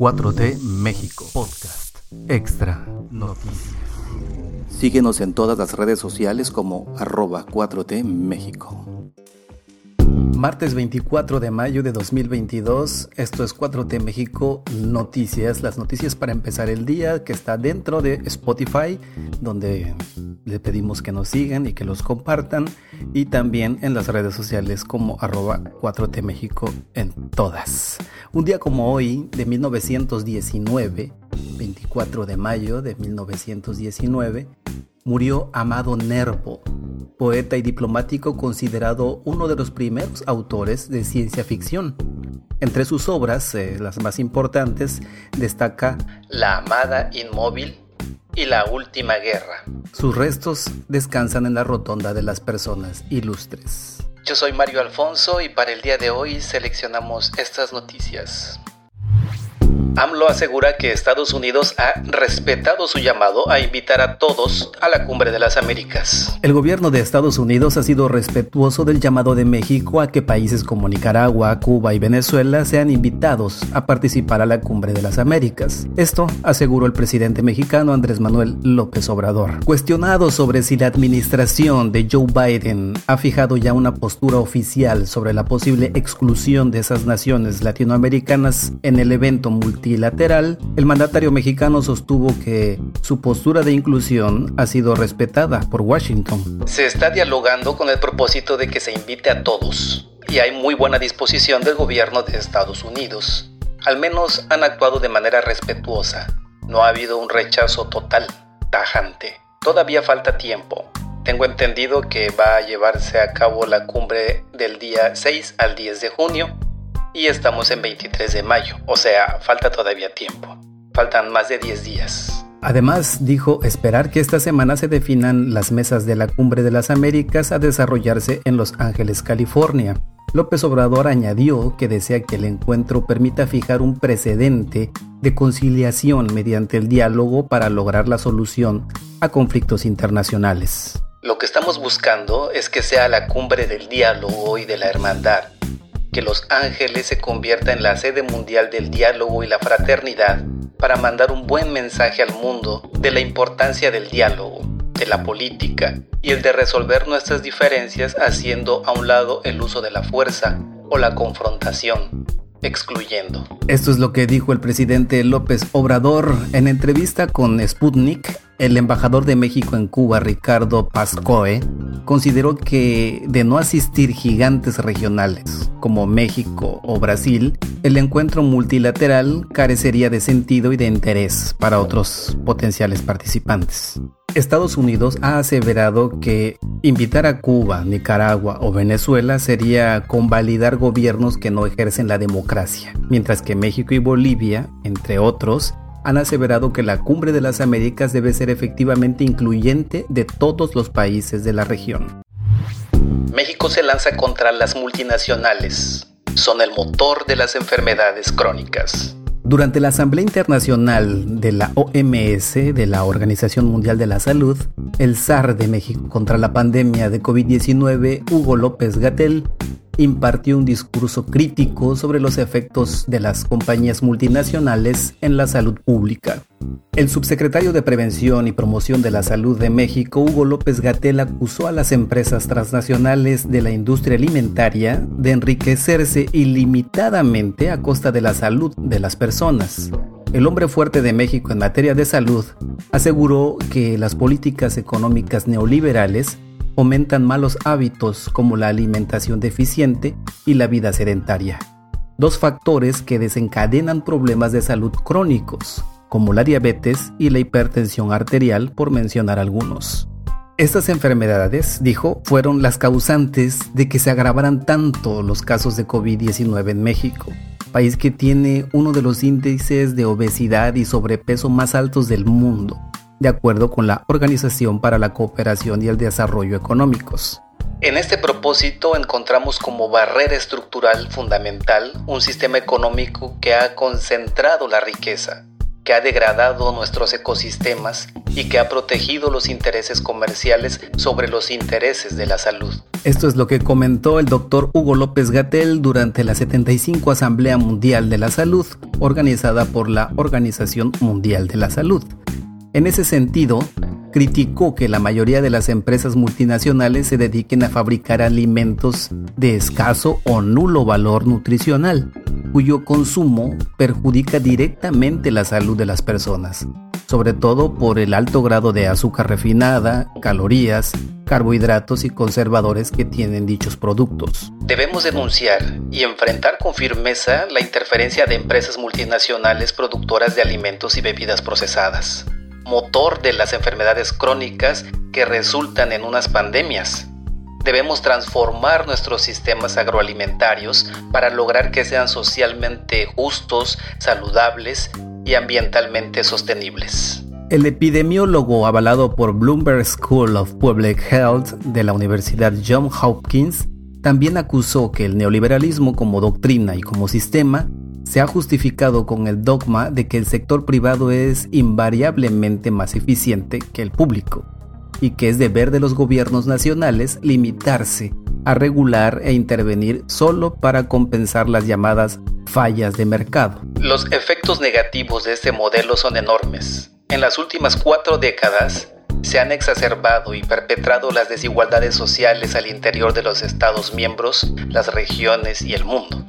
4T México. Podcast. Extra. Noticias. Síguenos en todas las redes sociales como arroba 4T México. Martes 24 de mayo de 2022, esto es 4T México Noticias, las noticias para empezar el día que está dentro de Spotify, donde le pedimos que nos sigan y que los compartan, y también en las redes sociales como arroba 4T México en todas. Un día como hoy, de 1919, 24 de mayo de 1919, murió Amado Nervo, poeta y diplomático considerado uno de los primeros autores de ciencia ficción. Entre sus obras, eh, las más importantes, destaca La Amada Inmóvil y La Última Guerra. Sus restos descansan en la rotonda de las personas ilustres. Yo soy Mario Alfonso y para el día de hoy seleccionamos estas noticias. AMLO asegura que Estados Unidos ha respetado su llamado a invitar a todos a la Cumbre de las Américas. El gobierno de Estados Unidos ha sido respetuoso del llamado de México a que países como Nicaragua, Cuba y Venezuela sean invitados a participar a la Cumbre de las Américas. Esto aseguró el presidente mexicano Andrés Manuel López Obrador. Cuestionado sobre si la administración de Joe Biden ha fijado ya una postura oficial sobre la posible exclusión de esas naciones latinoamericanas en el evento multi multilateral, el mandatario mexicano sostuvo que su postura de inclusión ha sido respetada por Washington. Se está dialogando con el propósito de que se invite a todos y hay muy buena disposición del gobierno de Estados Unidos. Al menos han actuado de manera respetuosa. No ha habido un rechazo total, tajante. Todavía falta tiempo. Tengo entendido que va a llevarse a cabo la cumbre del día 6 al 10 de junio y estamos en 23 de mayo, o sea, falta todavía tiempo. Faltan más de 10 días. Además, dijo esperar que esta semana se definan las mesas de la Cumbre de las Américas a desarrollarse en Los Ángeles, California. López Obrador añadió que desea que el encuentro permita fijar un precedente de conciliación mediante el diálogo para lograr la solución a conflictos internacionales. Lo que estamos buscando es que sea la cumbre del diálogo y de la hermandad que Los Ángeles se convierta en la sede mundial del diálogo y la fraternidad para mandar un buen mensaje al mundo de la importancia del diálogo, de la política y el de resolver nuestras diferencias haciendo a un lado el uso de la fuerza o la confrontación, excluyendo. Esto es lo que dijo el presidente López Obrador en entrevista con Sputnik. El embajador de México en Cuba, Ricardo Pascoe, consideró que de no asistir gigantes regionales como México o Brasil, el encuentro multilateral carecería de sentido y de interés para otros potenciales participantes. Estados Unidos ha aseverado que invitar a Cuba, Nicaragua o Venezuela sería convalidar gobiernos que no ejercen la democracia, mientras que México y Bolivia, entre otros, han aseverado que la Cumbre de las Américas debe ser efectivamente incluyente de todos los países de la región. México se lanza contra las multinacionales. Son el motor de las enfermedades crónicas. Durante la Asamblea Internacional de la OMS, de la Organización Mundial de la Salud, el SAR de México contra la pandemia de COVID-19, Hugo López Gatel, impartió un discurso crítico sobre los efectos de las compañías multinacionales en la salud pública. El subsecretario de Prevención y Promoción de la Salud de México, Hugo López Gatel, acusó a las empresas transnacionales de la industria alimentaria de enriquecerse ilimitadamente a costa de la salud de las personas. El hombre fuerte de México en materia de salud aseguró que las políticas económicas neoliberales fomentan malos hábitos como la alimentación deficiente y la vida sedentaria, dos factores que desencadenan problemas de salud crónicos, como la diabetes y la hipertensión arterial, por mencionar algunos. Estas enfermedades, dijo, fueron las causantes de que se agravaran tanto los casos de COVID-19 en México, país que tiene uno de los índices de obesidad y sobrepeso más altos del mundo de acuerdo con la Organización para la Cooperación y el Desarrollo Económicos. En este propósito encontramos como barrera estructural fundamental un sistema económico que ha concentrado la riqueza, que ha degradado nuestros ecosistemas y que ha protegido los intereses comerciales sobre los intereses de la salud. Esto es lo que comentó el doctor Hugo López Gatel durante la 75 Asamblea Mundial de la Salud, organizada por la Organización Mundial de la Salud. En ese sentido, criticó que la mayoría de las empresas multinacionales se dediquen a fabricar alimentos de escaso o nulo valor nutricional, cuyo consumo perjudica directamente la salud de las personas, sobre todo por el alto grado de azúcar refinada, calorías, carbohidratos y conservadores que tienen dichos productos. Debemos denunciar y enfrentar con firmeza la interferencia de empresas multinacionales productoras de alimentos y bebidas procesadas motor de las enfermedades crónicas que resultan en unas pandemias. Debemos transformar nuestros sistemas agroalimentarios para lograr que sean socialmente justos, saludables y ambientalmente sostenibles. El epidemiólogo avalado por Bloomberg School of Public Health de la Universidad Johns Hopkins también acusó que el neoliberalismo como doctrina y como sistema se ha justificado con el dogma de que el sector privado es invariablemente más eficiente que el público y que es deber de los gobiernos nacionales limitarse a regular e intervenir solo para compensar las llamadas fallas de mercado. Los efectos negativos de este modelo son enormes. En las últimas cuatro décadas se han exacerbado y perpetrado las desigualdades sociales al interior de los Estados miembros, las regiones y el mundo.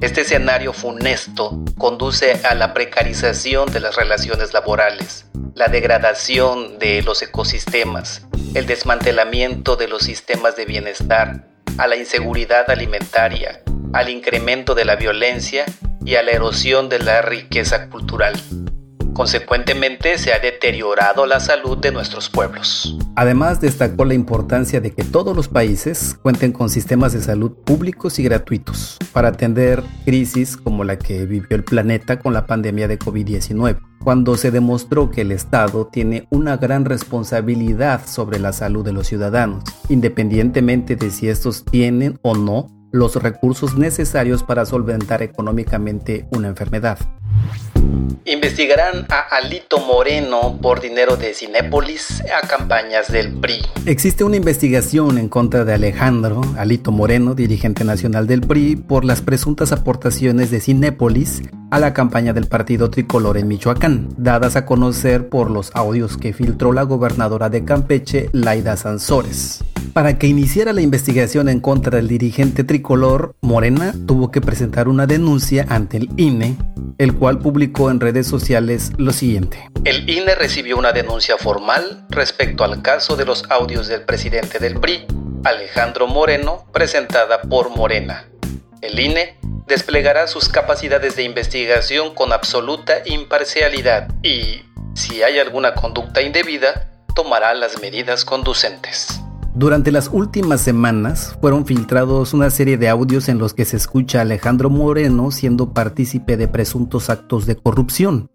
Este escenario funesto conduce a la precarización de las relaciones laborales, la degradación de los ecosistemas, el desmantelamiento de los sistemas de bienestar, a la inseguridad alimentaria, al incremento de la violencia y a la erosión de la riqueza cultural. Consecuentemente, se ha deteriorado la salud de nuestros pueblos. Además, destacó la importancia de que todos los países cuenten con sistemas de salud públicos y gratuitos para atender crisis como la que vivió el planeta con la pandemia de COVID-19, cuando se demostró que el Estado tiene una gran responsabilidad sobre la salud de los ciudadanos, independientemente de si estos tienen o no los recursos necesarios para solventar económicamente una enfermedad. Investigarán a Alito Moreno por dinero de Cinépolis a campañas del PRI. Existe una investigación en contra de Alejandro Alito Moreno, dirigente nacional del PRI, por las presuntas aportaciones de Cinépolis a la campaña del partido tricolor en Michoacán, dadas a conocer por los audios que filtró la gobernadora de Campeche, Laida Sansores. Para que iniciara la investigación en contra del dirigente tricolor, Morena tuvo que presentar una denuncia ante el INE, el cual publicó en redes sociales lo siguiente. El INE recibió una denuncia formal respecto al caso de los audios del presidente del PRI, Alejandro Moreno, presentada por Morena. El INE desplegará sus capacidades de investigación con absoluta imparcialidad y, si hay alguna conducta indebida, tomará las medidas conducentes. Durante las últimas semanas fueron filtrados una serie de audios en los que se escucha a Alejandro Moreno siendo partícipe de presuntos actos de corrupción.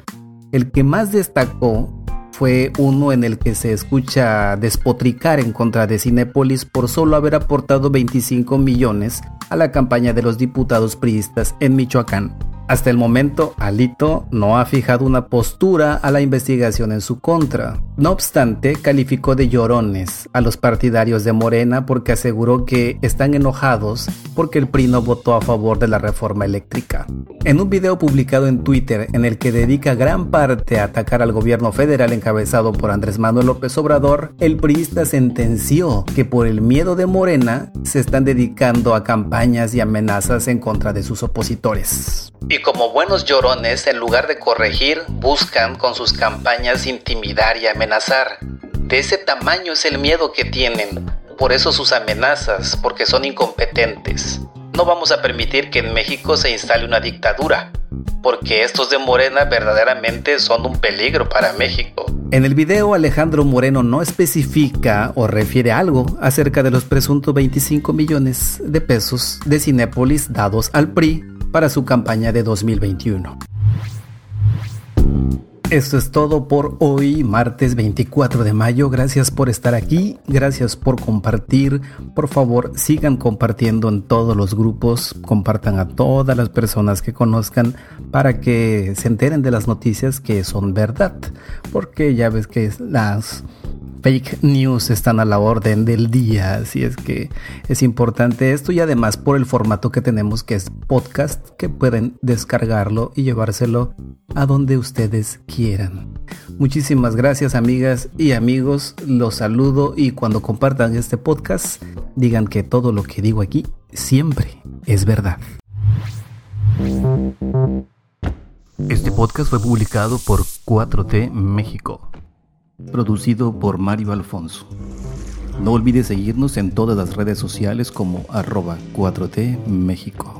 El que más destacó fue uno en el que se escucha despotricar en contra de Cinepolis por solo haber aportado 25 millones a la campaña de los diputados priistas en Michoacán. Hasta el momento, Alito no ha fijado una postura a la investigación en su contra. No obstante, calificó de llorones a los partidarios de Morena porque aseguró que están enojados porque el PRI no votó a favor de la reforma eléctrica. En un video publicado en Twitter en el que dedica gran parte a atacar al gobierno federal encabezado por Andrés Manuel López Obrador, el priista sentenció que por el miedo de Morena se están dedicando a campañas y amenazas en contra de sus opositores. Y como buenos llorones, en lugar de corregir, buscan con sus campañas intimidar y amenazar. De ese tamaño es el miedo que tienen. Por eso sus amenazas, porque son incompetentes. No vamos a permitir que en México se instale una dictadura, porque estos de Morena verdaderamente son un peligro para México. En el video Alejandro Moreno no especifica o refiere algo acerca de los presuntos 25 millones de pesos de Cinépolis dados al PRI para su campaña de 2021. Esto es todo por hoy, martes 24 de mayo. Gracias por estar aquí, gracias por compartir. Por favor, sigan compartiendo en todos los grupos, compartan a todas las personas que conozcan para que se enteren de las noticias que son verdad. Porque ya ves que las fake news están a la orden del día, así es que es importante esto y además por el formato que tenemos que es podcast, que pueden descargarlo y llevárselo a donde ustedes quieran. Muchísimas gracias amigas y amigos, los saludo y cuando compartan este podcast digan que todo lo que digo aquí siempre es verdad. Este podcast fue publicado por 4T México. Producido por Mario Alfonso. No olvides seguirnos en todas las redes sociales como arroba 4T México.